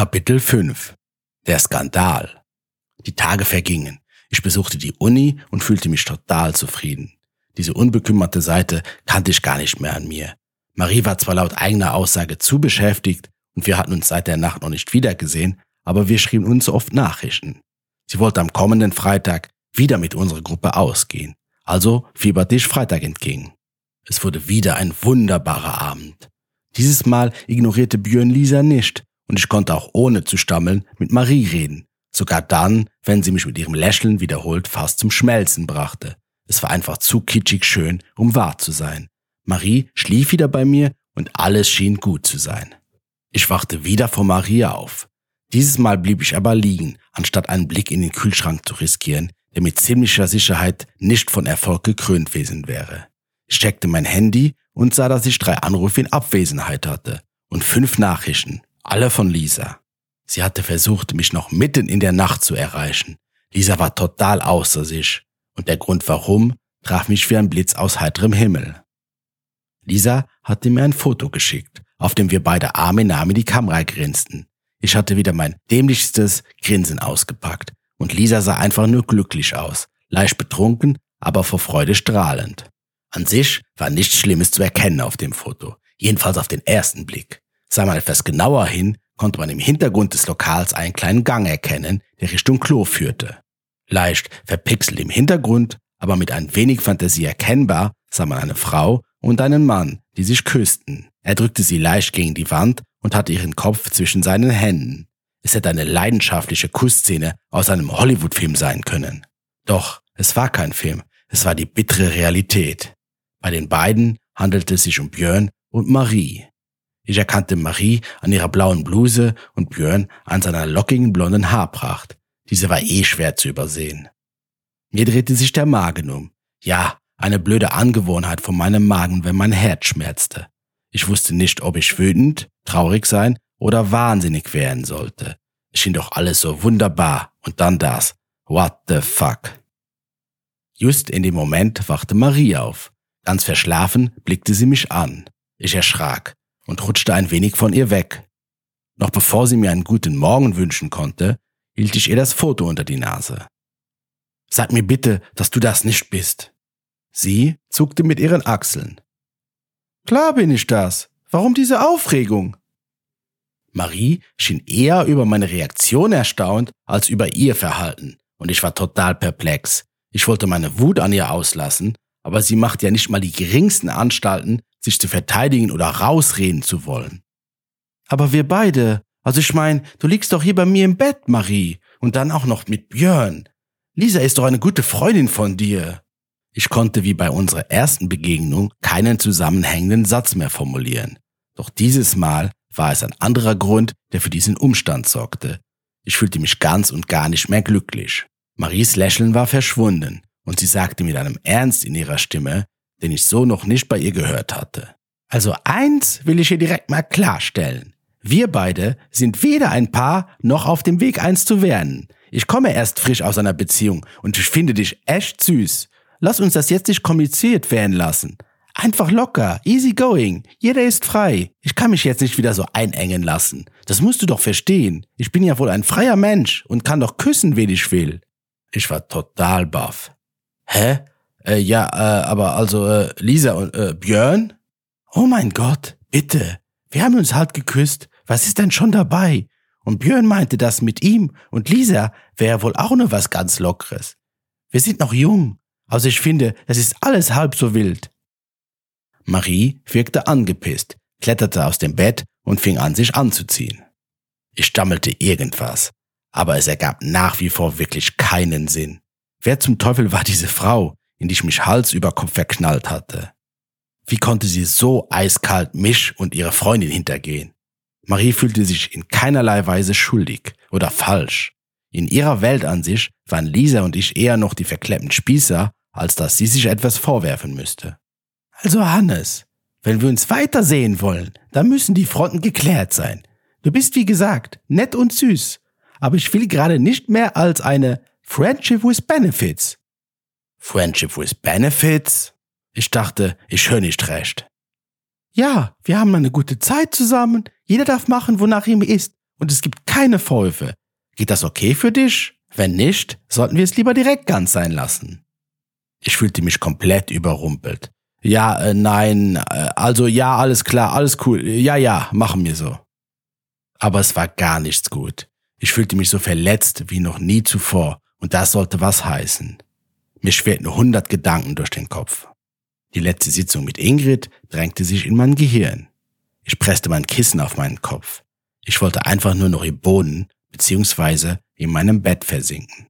Kapitel 5 Der Skandal Die Tage vergingen. Ich besuchte die Uni und fühlte mich total zufrieden. Diese unbekümmerte Seite kannte ich gar nicht mehr an mir. Marie war zwar laut eigener Aussage zu beschäftigt und wir hatten uns seit der Nacht noch nicht wiedergesehen, aber wir schrieben uns oft Nachrichten. Sie wollte am kommenden Freitag wieder mit unserer Gruppe ausgehen. Also fieberte ich Freitag entgegen. Es wurde wieder ein wunderbarer Abend. Dieses Mal ignorierte Björn Lisa nicht und ich konnte auch ohne zu stammeln mit Marie reden. Sogar dann, wenn sie mich mit ihrem Lächeln wiederholt fast zum Schmelzen brachte. Es war einfach zu kitschig schön, um wahr zu sein. Marie schlief wieder bei mir und alles schien gut zu sein. Ich wachte wieder vor Maria auf. Dieses Mal blieb ich aber liegen, anstatt einen Blick in den Kühlschrank zu riskieren, der mit ziemlicher Sicherheit nicht von Erfolg gekrönt gewesen wäre. Ich checkte mein Handy und sah, dass ich drei Anrufe in Abwesenheit hatte und fünf Nachrichten, alle von Lisa. Sie hatte versucht, mich noch mitten in der Nacht zu erreichen. Lisa war total außer sich und der Grund warum traf mich wie ein Blitz aus heiterem Himmel. Lisa hatte mir ein Foto geschickt, auf dem wir beide Arm in Arm in die Kamera grinsten. Ich hatte wieder mein dämlichstes Grinsen ausgepackt und Lisa sah einfach nur glücklich aus, leicht betrunken, aber vor Freude strahlend. An sich war nichts Schlimmes zu erkennen auf dem Foto, jedenfalls auf den ersten Blick. Sah man etwas genauer hin, konnte man im Hintergrund des Lokals einen kleinen Gang erkennen, der Richtung Klo führte. Leicht verpixelt im Hintergrund, aber mit ein wenig Fantasie erkennbar, sah man eine Frau und einen Mann, die sich küssten. Er drückte sie leicht gegen die Wand und hatte ihren Kopf zwischen seinen Händen. Es hätte eine leidenschaftliche Kussszene aus einem Hollywood-Film sein können. Doch es war kein Film, es war die bittere Realität. Bei den beiden handelte es sich um Björn und Marie. Ich erkannte Marie an ihrer blauen Bluse und Björn an seiner lockigen blonden Haarpracht. Diese war eh schwer zu übersehen. Mir drehte sich der Magen um. Ja, eine blöde Angewohnheit von meinem Magen, wenn mein Herz schmerzte. Ich wusste nicht, ob ich wütend, traurig sein oder wahnsinnig werden sollte. Es schien doch alles so wunderbar. Und dann das. What the fuck? Just in dem Moment wachte Marie auf. Ganz verschlafen blickte sie mich an. Ich erschrak und rutschte ein wenig von ihr weg. Noch bevor sie mir einen guten Morgen wünschen konnte, hielt ich ihr das Foto unter die Nase. Sag mir bitte, dass du das nicht bist. Sie zuckte mit ihren Achseln. Klar bin ich das. Warum diese Aufregung? Marie schien eher über meine Reaktion erstaunt als über ihr Verhalten, und ich war total perplex. Ich wollte meine Wut an ihr auslassen, aber sie macht ja nicht mal die geringsten Anstalten, sich zu verteidigen oder rausreden zu wollen. Aber wir beide, also ich mein, du liegst doch hier bei mir im Bett, Marie, und dann auch noch mit Björn. Lisa ist doch eine gute Freundin von dir. Ich konnte wie bei unserer ersten Begegnung keinen zusammenhängenden Satz mehr formulieren. Doch dieses Mal war es ein anderer Grund, der für diesen Umstand sorgte. Ich fühlte mich ganz und gar nicht mehr glücklich. Maries Lächeln war verschwunden und sie sagte mit einem Ernst in ihrer Stimme, den ich so noch nicht bei ihr gehört hatte. Also eins will ich hier direkt mal klarstellen. Wir beide sind weder ein Paar noch auf dem Weg eins zu werden. Ich komme erst frisch aus einer Beziehung und ich finde dich echt süß. Lass uns das jetzt nicht kompliziert werden lassen. Einfach locker, easy going. Jeder ist frei. Ich kann mich jetzt nicht wieder so einengen lassen. Das musst du doch verstehen. Ich bin ja wohl ein freier Mensch und kann doch küssen, wen ich will. Ich war total baff. Hä? Äh, ja, äh, aber also äh, Lisa und äh, Björn? Oh mein Gott, bitte. Wir haben uns halt geküsst. Was ist denn schon dabei? Und Björn meinte das mit ihm und Lisa wäre wohl auch nur was ganz Lockeres. Wir sind noch jung. Also ich finde, das ist alles halb so wild. Marie wirkte angepisst, kletterte aus dem Bett und fing an, sich anzuziehen. Ich stammelte irgendwas, aber es ergab nach wie vor wirklich keinen Sinn. Wer zum Teufel war diese Frau, in die ich mich Hals über Kopf verknallt hatte? Wie konnte sie so eiskalt mich und ihre Freundin hintergehen? Marie fühlte sich in keinerlei Weise schuldig oder falsch. In ihrer Weltansicht waren Lisa und ich eher noch die verklemmten Spießer, als dass sie sich etwas vorwerfen müsste. Also Hannes, wenn wir uns weitersehen wollen, dann müssen die Fronten geklärt sein. Du bist wie gesagt nett und süß, aber ich will gerade nicht mehr als eine Friendship with Benefits. Friendship with Benefits? Ich dachte, ich höre nicht recht. Ja, wir haben eine gute Zeit zusammen, jeder darf machen, wonach ihm ist, und es gibt keine Vorwürfe. Geht das okay für dich? Wenn nicht, sollten wir es lieber direkt ganz sein lassen. Ich fühlte mich komplett überrumpelt. Ja, äh, nein, äh, also ja, alles klar, alles cool. Ja, ja, machen wir so. Aber es war gar nichts gut. Ich fühlte mich so verletzt wie noch nie zuvor und das sollte was heißen. Mir schwerten hundert Gedanken durch den Kopf. Die letzte Sitzung mit Ingrid drängte sich in mein Gehirn. Ich presste mein Kissen auf meinen Kopf. Ich wollte einfach nur noch im Boden beziehungsweise in meinem Bett versinken.